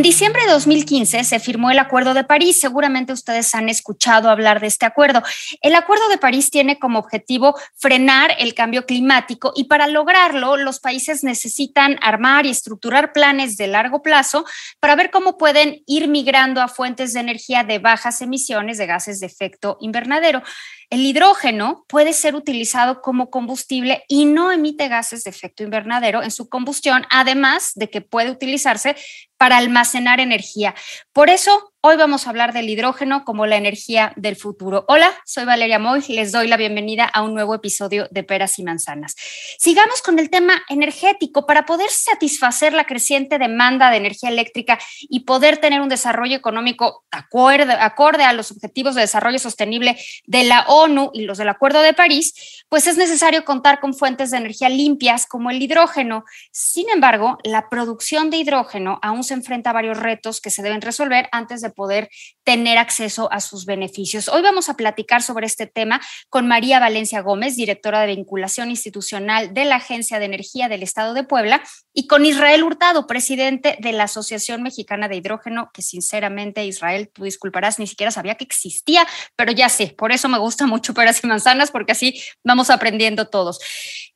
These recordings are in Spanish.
En diciembre de 2015 se firmó el Acuerdo de París. Seguramente ustedes han escuchado hablar de este acuerdo. El Acuerdo de París tiene como objetivo frenar el cambio climático y para lograrlo los países necesitan armar y estructurar planes de largo plazo para ver cómo pueden ir migrando a fuentes de energía de bajas emisiones de gases de efecto invernadero. El hidrógeno puede ser utilizado como combustible y no emite gases de efecto invernadero en su combustión, además de que puede utilizarse para almacenar energía. Por eso, hoy vamos a hablar del hidrógeno como la energía del futuro. Hola, soy Valeria Moy, les doy la bienvenida a un nuevo episodio de Peras y Manzanas. Sigamos con el tema energético para poder satisfacer la creciente demanda de energía eléctrica y poder tener un desarrollo económico acorde, acorde a los objetivos de desarrollo sostenible de la ONU y los del Acuerdo de París, pues es necesario contar con fuentes de energía limpias como el hidrógeno. Sin embargo, la producción de hidrógeno aún se enfrenta a varios retos que se deben resolver antes de poder tener acceso a sus beneficios. Hoy vamos a platicar sobre este tema con María Valencia Gómez, directora de vinculación institucional de la Agencia de Energía del Estado de Puebla, y con Israel Hurtado, presidente de la Asociación Mexicana de Hidrógeno, que sinceramente, Israel, tú disculparás, ni siquiera sabía que existía, pero ya sé, por eso me gusta mucho peras y manzanas, porque así vamos aprendiendo todos.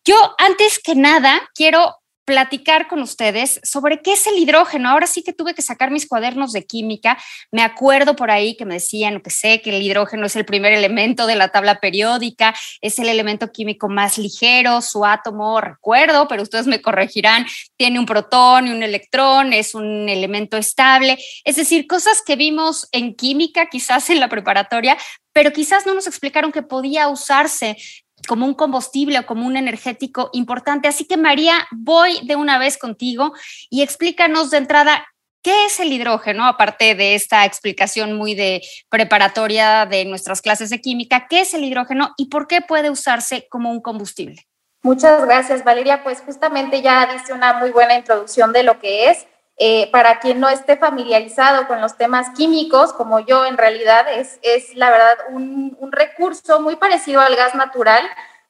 Yo, antes que nada, quiero platicar con ustedes sobre qué es el hidrógeno. Ahora sí que tuve que sacar mis cuadernos de química. Me acuerdo por ahí que me decían, que sé, que el hidrógeno es el primer elemento de la tabla periódica, es el elemento químico más ligero, su átomo, recuerdo, pero ustedes me corregirán, tiene un protón y un electrón, es un elemento estable. Es decir, cosas que vimos en química, quizás en la preparatoria, pero quizás no nos explicaron que podía usarse como un combustible o como un energético importante. Así que María, voy de una vez contigo y explícanos de entrada qué es el hidrógeno, aparte de esta explicación muy de preparatoria de nuestras clases de química, qué es el hidrógeno y por qué puede usarse como un combustible. Muchas gracias, Valeria. Pues justamente ya diste una muy buena introducción de lo que es. Eh, para quien no esté familiarizado con los temas químicos, como yo en realidad, es, es la verdad un, recurso muy parecido al gas natural.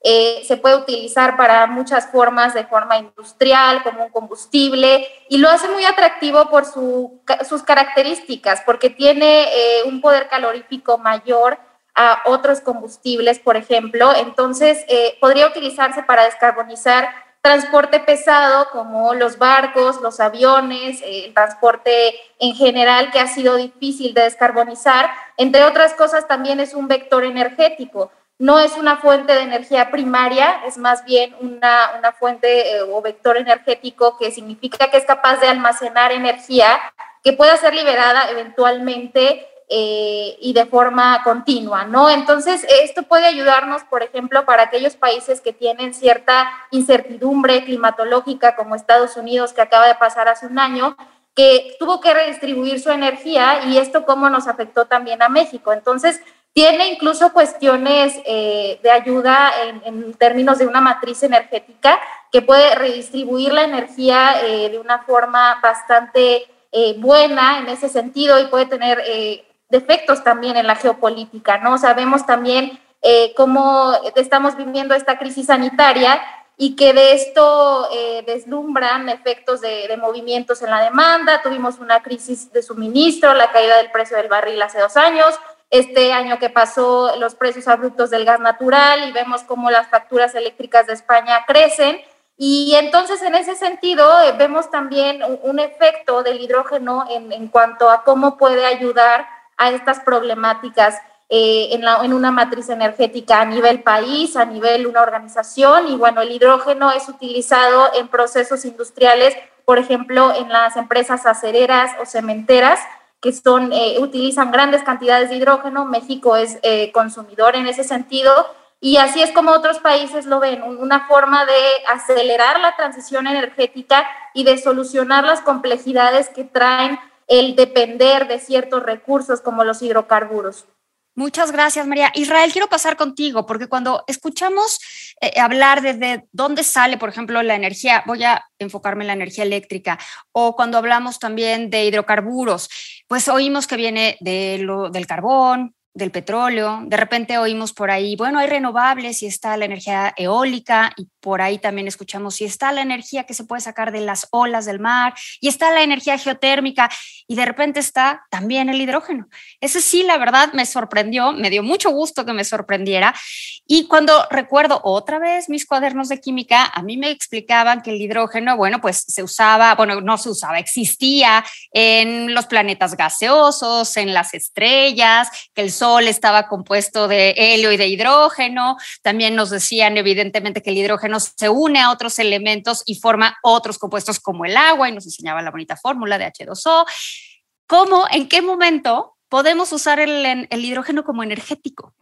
Eh, se puede utilizar para muchas formas, de forma industrial, como un combustible, y lo hace muy atractivo por su, sus características, porque tiene eh, un poder calorífico mayor a otros combustibles, por ejemplo. Entonces, podría utilizarse para descarbonizar transporte pesado como los barcos, los aviones, el transporte en general que ha sido difícil de descarbonizar. Entre otras cosas, también es un vector energético. No es una fuente de energía primaria, es más bien una, una fuente eh, o vector energético que significa que es capaz de almacenar energía que pueda ser liberada eventualmente eh, y de forma continua, ¿no? Entonces, esto puede ayudarnos, por ejemplo, para aquellos países que tienen cierta incertidumbre climatológica, como Estados Unidos, que acaba de pasar hace un año, que tuvo que redistribuir su energía y esto cómo nos afectó también a México. Entonces, tiene incluso cuestiones eh, de ayuda en, términos de una matriz energética que puede redistribuir la energía eh, de una forma bastante buena en ese sentido y puede tener defectos también en la geopolítica, ¿no? Sabemos también eh, cómo estamos viviendo esta crisis sanitaria y que de esto eh, deslumbran efectos de, movimientos en la demanda. Tuvimos una crisis de suministro, la caída del precio del barril hace dos años, este año que pasó los precios abruptos del gas natural y vemos cómo las facturas eléctricas de España crecen. Y entonces, en ese sentido, eh, vemos también un, efecto del hidrógeno en, en cuanto a cómo puede ayudar a estas problemáticas eh, en, una matriz energética a nivel país, a nivel una organización. Y bueno, el hidrógeno es utilizado en procesos industriales, por ejemplo, en las empresas acereras o cementeras, que son, eh, utilizan grandes cantidades de hidrógeno. México es eh, consumidor en ese sentido. Y así es como otros países lo ven, una forma de acelerar la transición energética y de solucionar las complejidades que traen el depender de ciertos recursos como los hidrocarburos. Muchas gracias, María. Israel, quiero pasar contigo, porque cuando escuchamos eh, hablar de, dónde sale, por ejemplo, la energía, voy a enfocarme en la energía eléctrica, o cuando hablamos también de hidrocarburos, pues oímos que viene de lo, del carbón, del petróleo, de repente oímos por ahí, bueno, hay renovables y está la energía eólica y por ahí también escuchamos si está la energía que se puede sacar de las olas del mar y está la energía geotérmica y de repente está también el hidrógeno. Ese sí, la verdad, me sorprendió, me dio mucho gusto que me sorprendiera. Y cuando recuerdo otra vez mis cuadernos de química, a mí me explicaban que el hidrógeno, bueno, pues se usaba, bueno, no se usaba, existía en los planetas gaseosos, en las estrellas, que el Sol estaba compuesto de helio y de hidrógeno. También nos decían, evidentemente, que el hidrógeno se une a otros elementos y forma otros compuestos como el agua y nos enseñaba la bonita fórmula de H2O. ¿Cómo, en qué momento podemos usar el, hidrógeno como energético?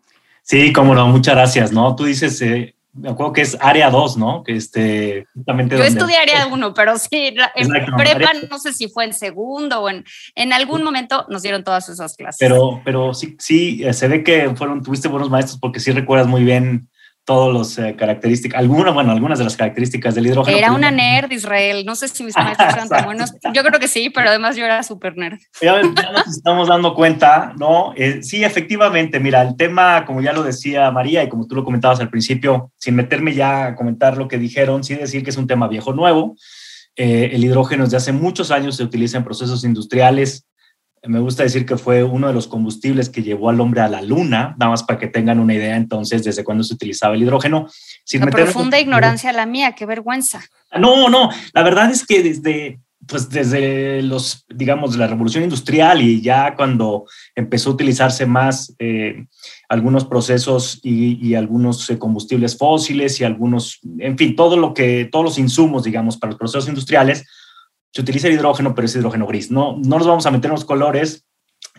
Sí, cómo no, muchas gracias, ¿no? Tú dices, eh, me acuerdo que es área 2, ¿no? Que este, justamente Yo estudié área 1, pero sí, en prepa no sé si fue en segundo o en, en algún momento nos dieron todas esas clases. Pero, pero sí, sí, eh, se ve que fueron, tuviste buenos maestros porque sí recuerdas muy bien todas las eh, características, algunas, bueno, algunas de las características del hidrógeno. Era una nerd, Israel. No sé si mis maestros eran tan buenos. Yo creo que sí, pero además yo era súper nerd. Ya, nos estamos dando cuenta, ¿no? Eh, sí, efectivamente, mira, el tema, como ya lo decía María y como tú lo comentabas al principio, sin meterme ya a comentar lo que dijeron, sí decir que es un tema viejo nuevo. Eh, el hidrógeno desde hace muchos años se utiliza en procesos industriales, me gusta decir que fue uno de los combustibles que llevó al hombre a la luna, nada más para que tengan una idea entonces desde cuándo se utilizaba el hidrógeno. Sin profunda ignorancia la mía, qué vergüenza. No, no, la verdad es que desde, pues desde los, digamos, la revolución industrial y ya cuando empezó a utilizarse más eh, algunos procesos y, algunos eh, combustibles fósiles y algunos, en fin, todo lo que, todos los insumos, digamos, para los procesos industriales, se utiliza el hidrógeno, pero es hidrógeno gris. No, no nos vamos a meter en los colores,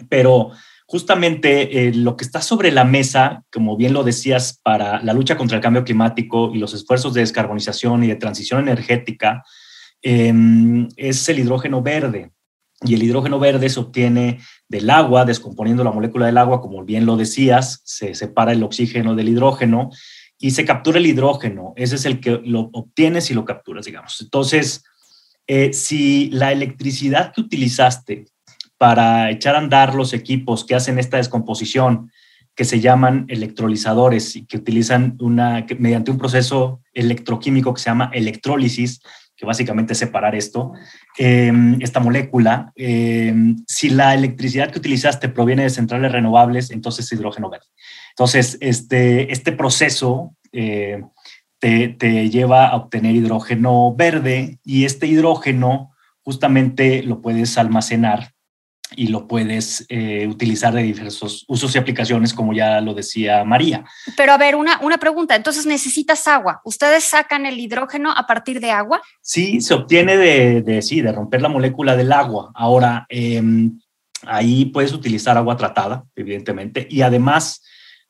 pero justamente eh, lo que está sobre la mesa, como bien lo decías, para la lucha contra el cambio climático y los esfuerzos de descarbonización y de transición energética, em, es el hidrógeno verde. Y el hidrógeno verde se obtiene del agua, descomponiendo la molécula del agua, como bien lo decías, se separa el oxígeno del hidrógeno y se captura el hidrógeno. Ese es el que lo obtienes y lo capturas, digamos. Entonces, eh, si la electricidad que utilizaste para echar a andar los equipos que hacen esta descomposición, que se llaman electrolizadores y que utilizan una, mediante un proceso electroquímico que se llama electrólisis, que básicamente es separar esto, em, esta molécula, em, si la electricidad que utilizaste proviene de centrales renovables, entonces es hidrógeno verde. Entonces, este, este proceso eh, te, lleva a obtener hidrógeno verde y este hidrógeno justamente lo puedes almacenar y lo puedes eh, utilizar de diversos usos y aplicaciones, como ya lo decía María. Pero a ver, una, una pregunta, entonces necesitas agua. ¿Ustedes sacan el hidrógeno a partir de agua? Sí, se obtiene de, de sí, de romper la molécula del agua. Ahora, em, ahí puedes utilizar agua tratada, evidentemente, y además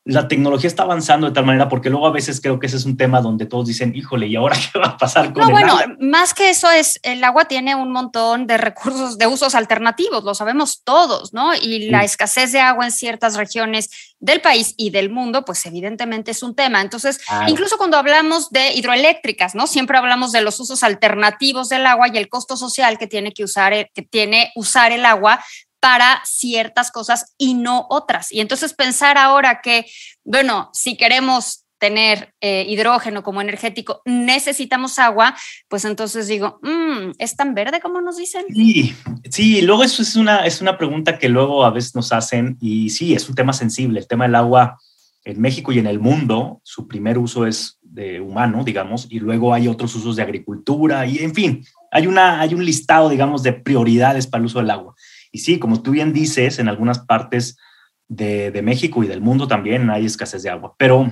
la tecnología está avanzando de tal manera, porque luego a veces creo que ese es un tema donde todos dicen, híjole, ¿y ahora qué va a pasar con no, bueno, más que eso es, el agua tiene un montón de recursos, de usos alternativos, lo sabemos todos, ¿no? Y la escasez de agua en ciertas regiones del país y del mundo, pues evidentemente es un tema. Entonces, incluso cuando hablamos de hidroeléctricas, ¿no? Siempre hablamos de los usos alternativos del agua y el costo social que tiene que usar, que tiene usar el agua para ciertas cosas y no otras. Y entonces pensar ahora que, bueno, si queremos tener eh, hidrógeno como energético, necesitamos agua, pues entonces digo, mm, ¿es tan verde como nos dicen? Sí, sí, luego eso es una, es una pregunta que luego a veces nos hacen y sí, es un tema sensible, el tema del agua en México y en el mundo, su primer uso es de humano, digamos, y luego hay otros usos de agricultura y en fin, hay, una, hay un listado, digamos, de prioridades para el uso del agua. Y sí, como tú bien dices, en algunas partes de, México y del mundo también hay escasez de agua. Pero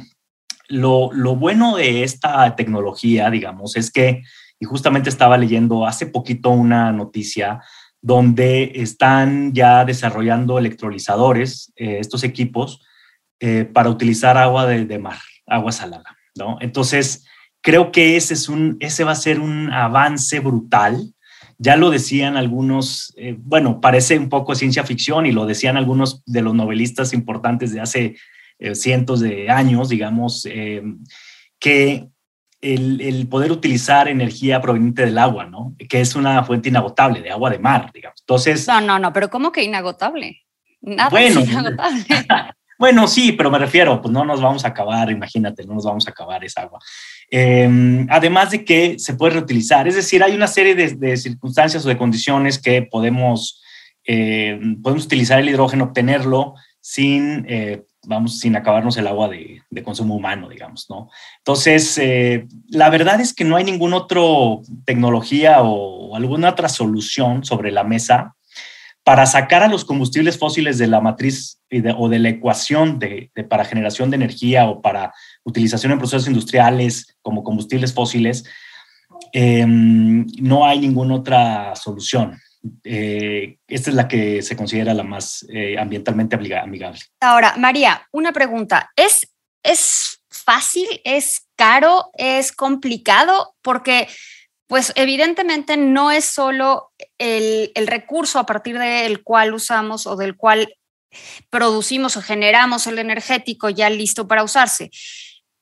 lo, bueno de esta tecnología, digamos, es que, y justamente estaba leyendo hace poquito una noticia donde están ya desarrollando electrolizadores, eh, estos equipos, eh, para utilizar agua de, mar, agua salada, ¿no? Entonces, creo que ese, es un, ese va a ser un avance brutal. Ya lo decían algunos, eh, bueno, parece un poco ciencia ficción y lo decían algunos de los novelistas importantes de hace eh, cientos de años, digamos, eh, que el, el, poder utilizar energía proveniente del agua, ¿no? Que es una fuente inagotable, de agua de mar, digamos. Entonces... No, no, no, pero ¿cómo que inagotable? Nada bueno, inagotable. bueno, sí, pero me refiero, pues no nos vamos a acabar, imagínate, no nos vamos a acabar esa agua. Eh, además de que se puede reutilizar, es decir, hay una serie de, circunstancias o de condiciones que podemos, eh, podemos utilizar el hidrógeno, obtenerlo sin eh, vamos, sin acabarnos el agua de, consumo humano, digamos, ¿no? Entonces, eh, la verdad es que no hay ninguna otra tecnología o, alguna otra solución sobre la mesa para sacar a los combustibles fósiles de la matriz o de la ecuación de, para generación de energía o para utilización en procesos industriales como combustibles fósiles, em, no hay ninguna otra solución. Eh, esta es la que se considera la más eh, ambientalmente amigable. Ahora, María, una pregunta. ¿Es, ¿Es fácil? ¿Es caro? ¿Es complicado? Porque, pues evidentemente no es solo el, el recurso a partir del cual usamos o del cual producimos o generamos el energético ya listo para usarse.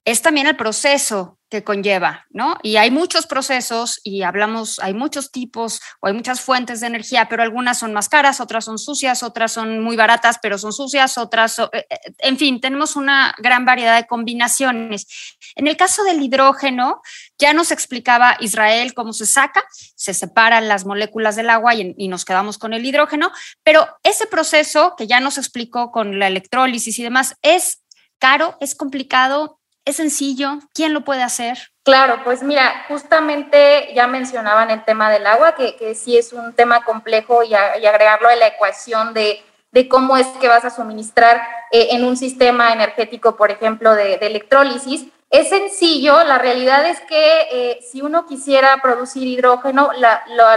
Es también el proceso que conlleva, ¿no? Y hay muchos procesos y hablamos, hay muchos tipos o hay muchas fuentes de energía, pero algunas son más caras, otras son sucias, otras son muy baratas, pero son sucias, otras, eh, eh, en fin, tenemos una gran variedad de combinaciones. En el caso del hidrógeno, ya nos explicaba Israel cómo se saca, se separan las moléculas del agua y, y nos quedamos con el hidrógeno, pero ese proceso que ya nos explicó con la electrólisis y demás es caro, es complicado, ¿Es sencillo? ¿Quién lo puede hacer? Claro, pues mira, justamente ya mencionaban el tema del agua, que, que sí es un tema complejo y, agregarlo a la ecuación de, de, cómo es que vas a suministrar eh, en un sistema energético, por ejemplo, de, electrólisis. Es sencillo, la realidad es que eh, si uno quisiera producir hidrógeno,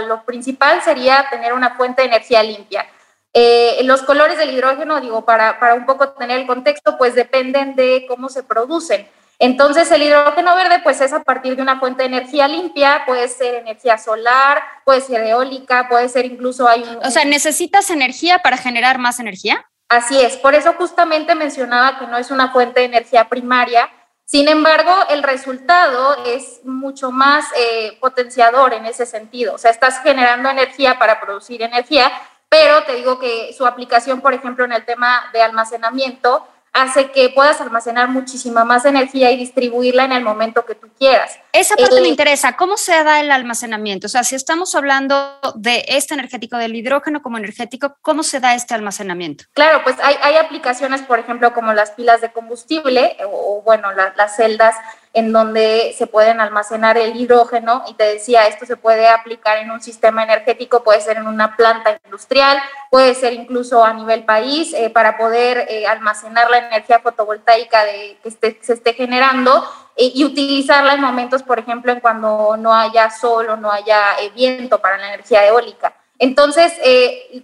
lo, principal sería tener una fuente de energía limpia. Eh, los colores del hidrógeno, digo, para, para un poco tener el contexto, pues dependen de cómo se producen. Entonces, el hidrógeno verde, pues es a partir de una fuente de energía limpia, puede ser energía solar, puede ser eólica, puede ser incluso hay un... O sea, ¿necesitas energía para generar más energía? Así es, por eso justamente mencionaba que no es una fuente de energía primaria, sin embargo, el resultado es mucho más eh, potenciador en ese sentido, o sea, estás generando energía para producir energía, pero te digo que su aplicación, por ejemplo, en el tema de almacenamiento, hace que puedas almacenar muchísima más energía y distribuirla en el momento que tú quieras. Esa parte me eh, interesa. ¿Cómo se da el almacenamiento? O sea, si estamos hablando de este energético, del hidrógeno como energético, ¿cómo se da este almacenamiento? Claro, pues hay, hay aplicaciones, por ejemplo, como las pilas de combustible o, bueno, las celdas en donde se pueden almacenar el hidrógeno y te decía, esto se puede aplicar en un sistema energético, puede ser en una planta industrial, puede ser incluso a nivel país, eh, para poder eh, almacenar la energía fotovoltaica que se esté generando eh, y utilizarla en momentos, por ejemplo, en cuando no haya sol o no haya viento para la energía eólica. Entonces,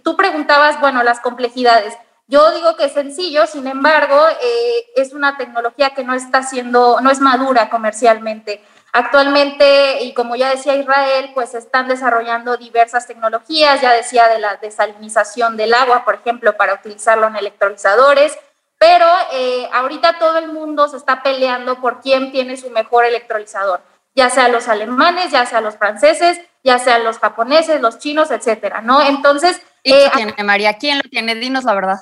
tú preguntabas, bueno, las complejidades. Yo digo que es sencillo, sin embargo, eh, es una tecnología que no está siendo, no es madura comercialmente. Actualmente, y como ya decía Israel, pues están desarrollando diversas tecnologías, ya decía de la desalinización del agua, por ejemplo, para utilizarlo en electrolizadores, pero eh, ahorita todo el mundo se está peleando por quién tiene su mejor electrolizador, ya sea los alemanes, ya sea los franceses, ya sean los japoneses, los chinos, etcétera, ¿no? Entonces... ¿Y eh, tiene, María? ¿Quién lo tiene? Dinos la verdad.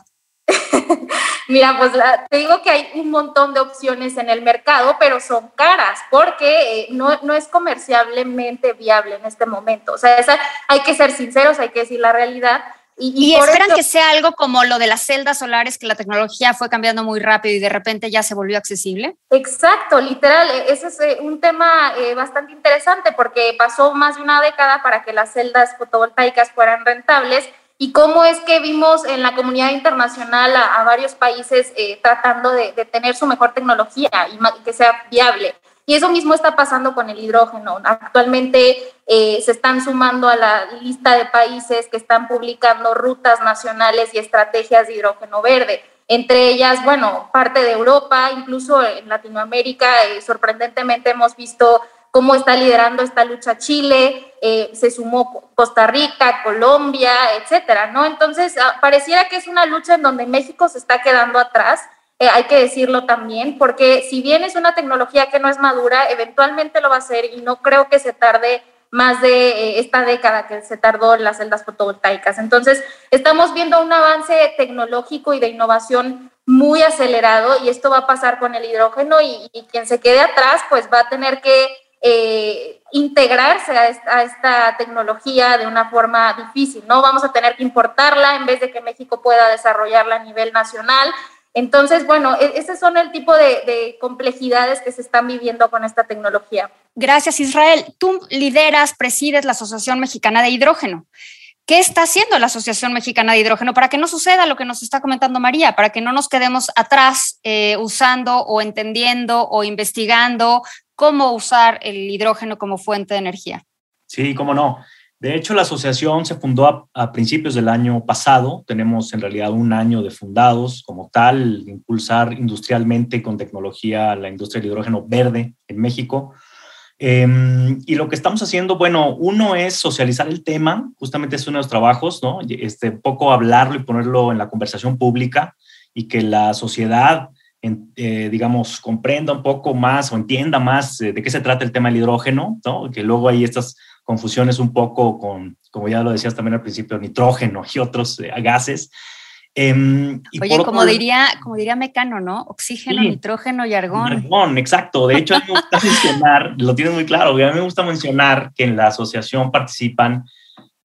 Mira, pues te digo que hay un montón de opciones en el mercado, pero son caras porque eh, no, no, es comercialmente viable en este momento. O sea, esa, hay que ser sinceros, hay que decir la realidad. Y, esperan que sea algo como lo de las celdas solares, que la tecnología fue cambiando muy rápido y de repente ya se volvió accesible. Exacto, literal. E, ese es eh, un tema eh, bastante interesante porque pasó más de una década para que las celdas fotovoltaicas fueran rentables y cómo es que vimos en la comunidad internacional a, varios países eh, tratando de, tener su mejor tecnología y, que sea viable. Y eso mismo está pasando con el hidrógeno. Actualmente eh, se están sumando a la lista de países que están publicando rutas nacionales y estrategias de hidrógeno verde. entre ellas, bueno, parte de Europa, incluso en Latinoamérica, sorprendentemente hemos visto cómo está liderando esta lucha Chile, eh, se sumó Costa Rica, Colombia, etcétera, ¿no? Entonces, ah, pareciera que es una lucha en donde México se está quedando atrás, eh, hay que decirlo también, porque si bien es una tecnología que no es madura, eventualmente lo va a ser y no creo que se tarde más de eh, esta década que se tardó en las celdas fotovoltaicas. Entonces, estamos viendo un avance tecnológico y de innovación muy acelerado y esto va a pasar con el hidrógeno y quien se quede atrás, pues va a tener que eh, integrarse a esta, tecnología de una forma difícil, ¿no? Vamos a tener que importarla en vez de que México pueda desarrollarla a nivel nacional. Entonces, bueno, e, ese son el tipo de, de, complejidades que se están viviendo con esta tecnología. Gracias, Israel. Tú lideras, presides la Asociación Mexicana de Hidrógeno. ¿Qué está haciendo la Asociación Mexicana de Hidrógeno para que no suceda lo que nos está comentando María, para que no nos quedemos atrás eh, usando o entendiendo o investigando cómo usar el hidrógeno como fuente de energía? Sí, cómo no. De hecho, la asociación se fundó a, principios del año pasado. Tenemos en realidad un año de fundados como tal, impulsar industrialmente con tecnología la industria del hidrógeno verde en México. Em, y lo que estamos haciendo, bueno, uno es socializar el tema, justamente es uno de los trabajos, ¿no? Este, poco hablarlo y ponerlo en la conversación pública y que la sociedad, eh, digamos, comprenda un poco más o entienda más eh, de qué se trata el tema del hidrógeno, ¿no? Que luego hay estas confusiones un poco con, como ya lo decías también al principio, nitrógeno y otros eh, gases. Em, Oye, como, diría, como diría Mecano, ¿no? Oxígeno, nitrógeno y argón. Argón, exacto. De hecho, a mí me gusta mencionar, lo tienes muy claro, a mí me gusta mencionar que en la asociación participan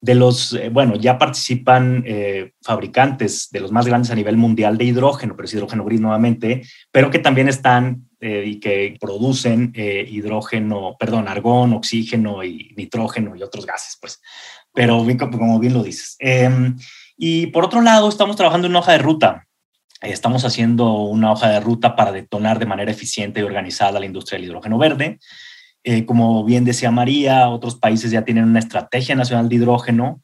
de los, eh, bueno, ya participan eh, fabricantes de los más grandes a nivel mundial de hidrógeno, pero es hidrógeno gris nuevamente, pero que también están eh, y que producen hidrógeno, perdón, argón, oxígeno y nitrógeno y otros gases, pues. Pero como bien lo dices. Em, y por otro lado, estamos trabajando en una hoja de ruta. Estamos haciendo una hoja de ruta para detonar de manera eficiente y organizada la industria del hidrógeno verde. Eh, como bien decía María, otros países ya tienen una estrategia nacional de hidrógeno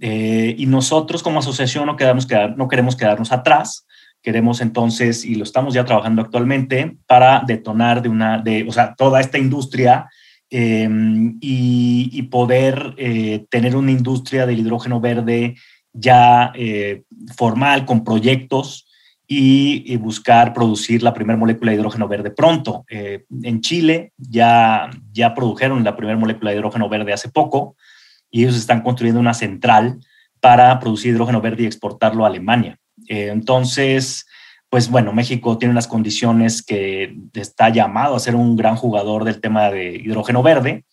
eh, y nosotros como asociación no, quedamos, no queremos quedarnos atrás. Queremos entonces, y lo estamos ya trabajando actualmente, para detonar de una, de, o sea, toda esta industria em, y, y, poder eh, tener una industria del hidrógeno verde ya eh, formal, con proyectos y, buscar producir la primera molécula de hidrógeno verde pronto. Eh, en Chile ya, ya produjeron la primera molécula de hidrógeno verde hace poco y ellos están construyendo una central para producir hidrógeno verde y exportarlo a Alemania. Eh, entonces, pues bueno, México tiene unas condiciones que está llamado a ser un gran jugador del tema de hidrógeno verde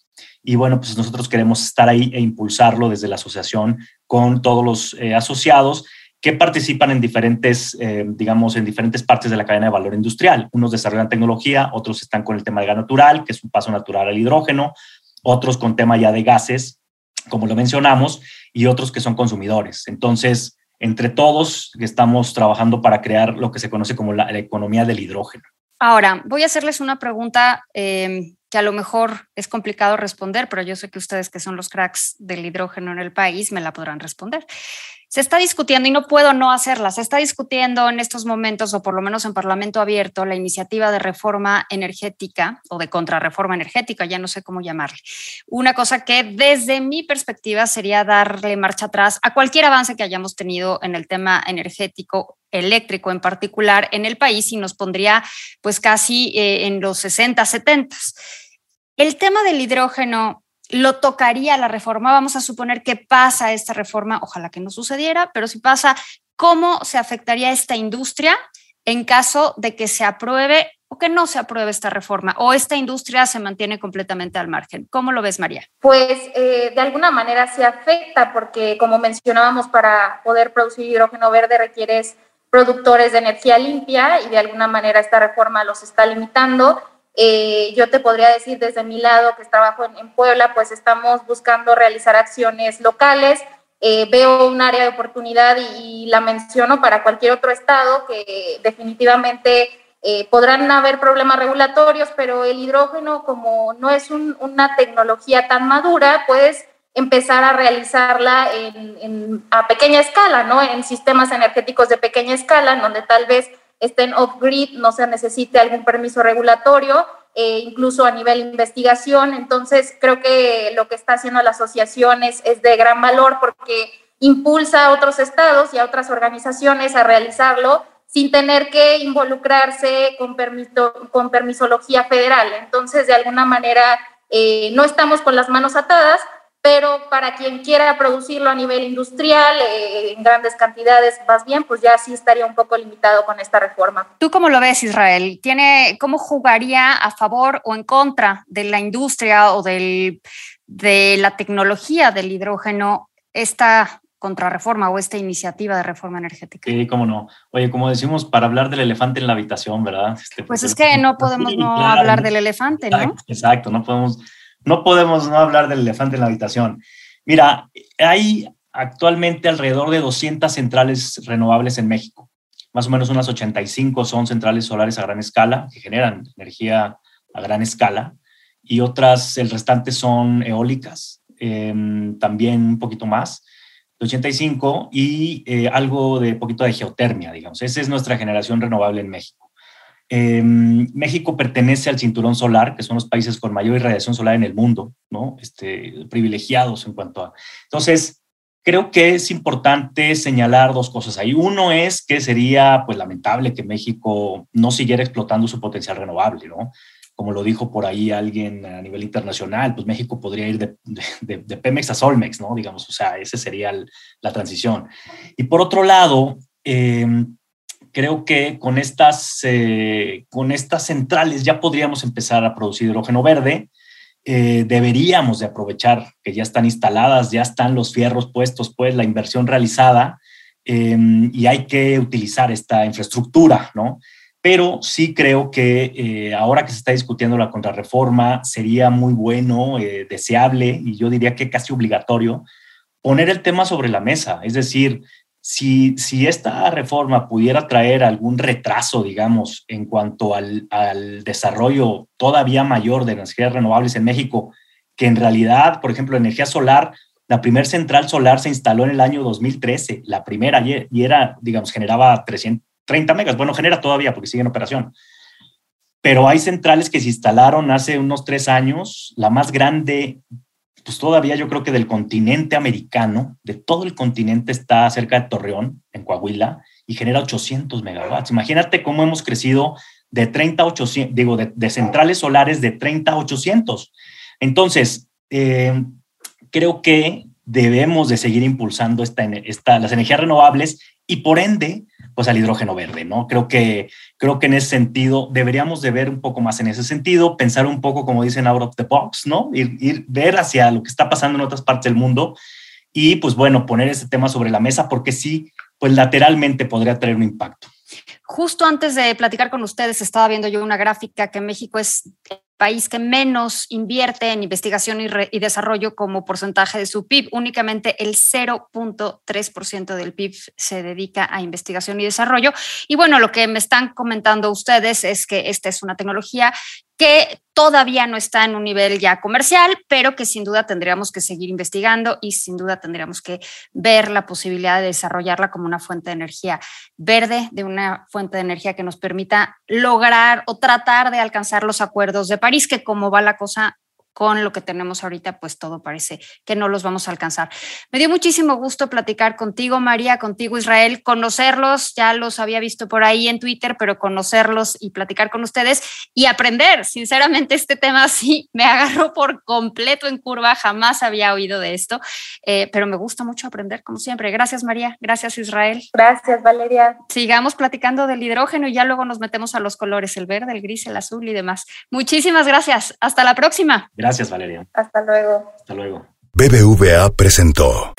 y bueno, pues nosotros queremos estar ahí e impulsarlo desde la asociación con todos los eh, asociados que participan en diferentes, eh, digamos, en diferentes partes de la cadena de valor industrial. Unos desarrollan tecnología, otros están con el tema de gas natural, que es un paso natural al hidrógeno, otros con tema ya de gases, como lo mencionamos, y otros que son consumidores. Entonces, entre todos estamos trabajando para crear lo que se conoce como la, economía del hidrógeno. Ahora, voy a hacerles una pregunta eh, que a lo mejor es complicado responder, pero yo sé que ustedes que son los cracks del hidrógeno en el país me la podrán responder. Se está discutiendo, y no puedo no hacerla, se está discutiendo en estos momentos, o por lo menos en Parlamento Abierto, la iniciativa de reforma energética o de contrarreforma energética, ya no sé cómo llamarle. Una cosa que desde mi perspectiva sería darle marcha atrás a cualquier avance que hayamos tenido en el tema energético eléctrico en particular en el país y nos pondría pues casi eh, en los 60, 70. El tema del hidrógeno lo tocaría la reforma. Vamos a suponer que pasa esta reforma, ojalá que no sucediera, pero si pasa, ¿cómo se afectaría esta industria en caso de que se apruebe o que no se apruebe esta reforma o esta industria se mantiene completamente al margen. ¿Cómo lo ves, María? Pues eh, de alguna manera se afecta porque, como mencionábamos, para poder producir hidrógeno verde requieres productores de energía limpia y de alguna manera esta reforma los está limitando. Eh, yo te podría decir desde mi lado que trabajo en, Puebla, pues estamos buscando realizar acciones locales. Eh, veo un área de oportunidad y, la menciono para cualquier otro estado que definitivamente eh, podrán haber problemas regulatorios, pero el hidrógeno como no es una tecnología tan madura, pues empezar a realizarla en, a pequeña escala, ¿no? En sistemas energéticos de pequeña escala, en donde tal vez estén off-grid, no se necesite algún permiso regulatorio, eh, incluso a nivel investigación. Entonces, creo que lo que está haciendo la asociación es, de gran valor porque impulsa a otros estados y a otras organizaciones a realizarlo sin tener que involucrarse con, permiso, con permisología federal. Entonces, de alguna manera, eh, no estamos con las manos atadas, pero para quien quiera producirlo a nivel industrial, eh, en grandes cantidades más bien, pues ya sí estaría un poco limitado con esta reforma. ¿Tú cómo lo ves, Israel? ¿Tiene, ¿Cómo jugaría a favor o en contra de la industria o del, de la tecnología del hidrógeno esta contrarreforma o esta iniciativa de reforma energética. Sí, cómo no. Oye, como decimos, para hablar del elefante en la habitación, ¿verdad? Este, pues, pues es que no podemos no hablar del elefante, ¿no? Exacto, no podemos, no podemos no hablar del elefante en la habitación. Mira, hay actualmente alrededor de 200 centrales renovables en México. Más o menos unas 85 son centrales solares a gran escala, que generan energía a gran escala, y otras, el restante son eólicas, em, también un poquito más 85 y eh, algo de poquito de geotermia, digamos. Esa es nuestra generación renovable en México. Em, México pertenece al cinturón solar, que son los países con mayor irradiación solar en el mundo, ¿no? Este, privilegiados en cuanto a... Entonces, creo que es importante señalar dos cosas ahí. Uno es que sería, pues, lamentable que México no siguiera explotando su potencial renovable, ¿no? como lo dijo por ahí alguien a nivel internacional, pues México podría ir de, Pemex a Solmex, ¿no? Digamos, o sea, esa sería la transición. Y por otro lado, em, creo que con estas, eh, con estas centrales ya podríamos empezar a producir hidrógeno verde. Eh, deberíamos de aprovechar que ya están instaladas, ya están los fierros puestos, pues la inversión realizada em, y hay que utilizar esta infraestructura, ¿no? pero sí creo que eh, ahora que se está discutiendo la contrarreforma, sería muy bueno, eh, deseable y yo diría que casi obligatorio poner el tema sobre la mesa. Es decir, si, esta reforma pudiera traer algún retraso, digamos, en cuanto al, desarrollo todavía mayor de energías renovables en México, que en realidad, por ejemplo, energía solar, la primera central solar se instaló en el año 2013, la primera, y era, digamos, generaba 300, 30 megas. Bueno, genera todavía porque sigue en operación. Pero hay centrales que se instalaron hace unos tres años, la más grande, pues todavía yo creo que del continente americano, de todo el continente está cerca de Torreón, en Coahuila, y genera 800 megawatts. Imagínate cómo hemos crecido de 30 a 800, digo, de, centrales solares de 30 a 800. Entonces, eh, creo que debemos de seguir impulsando esta, esta, las energías renovables y por ende pues al hidrógeno verde, ¿no? Creo que, creo que en ese sentido deberíamos de ver un poco más en ese sentido, pensar un poco, como dicen, out of the box, ¿no? Ir, ir ver hacia lo que está pasando en otras partes del mundo y, pues bueno, poner ese tema sobre la mesa porque sí, pues lateralmente podría tener un impacto. Justo antes de platicar con ustedes, estaba viendo yo una gráfica que México es país que menos invierte en investigación y, desarrollo como porcentaje de su PIB. Únicamente el 0.3% del PIB se dedica a investigación y desarrollo. Y bueno, lo que me están comentando ustedes es que esta es una tecnología que todavía no está en un nivel ya comercial, pero que sin duda tendríamos que seguir investigando y sin duda tendríamos que ver la posibilidad de desarrollarla como una fuente de energía verde, de una fuente de energía que nos permita lograr o tratar de alcanzar los acuerdos de París, que como va la cosa con lo que tenemos ahorita, pues todo parece que no los vamos a alcanzar. Me dio muchísimo gusto platicar contigo, María, contigo, Israel, conocerlos, ya los había visto por ahí en Twitter, pero conocerlos y platicar con ustedes y aprender. Sinceramente, este tema sí me agarró por completo en curva, jamás había oído de esto, eh, pero me gusta mucho aprender, como siempre. Gracias, María. Gracias, Israel. Gracias, Valeria. Sigamos platicando del hidrógeno y ya luego nos metemos a los colores, el verde, el gris, el azul y demás. Muchísimas gracias. Hasta la próxima. Gracias, Valeria. Hasta luego. Hasta luego. BBVA presentó.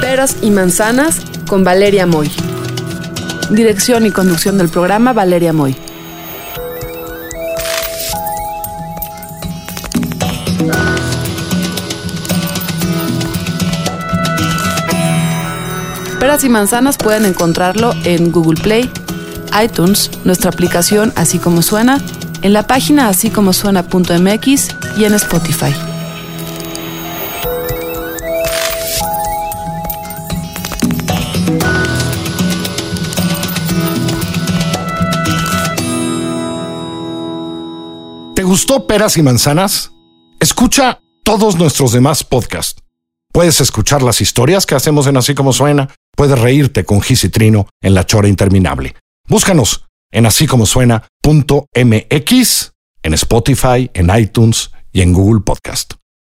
Peras y manzanas con Valeria Moy. Dirección y conducción del programa Valeria Moy. Peras y manzanas pueden encontrarlo en Google Play, iTunes, nuestra aplicación así como suena, en la página así como suena.mx y en Spotify. ¿Te gustó Peras y Manzanas? Escucha todos nuestros demás podcasts. Puedes escuchar las historias que hacemos en Así como Suena. Puedes reírte con Gis y Trino en La Chora Interminable. Búscanos en así como suena.mx, en Spotify, en iTunes y en Google Podcast.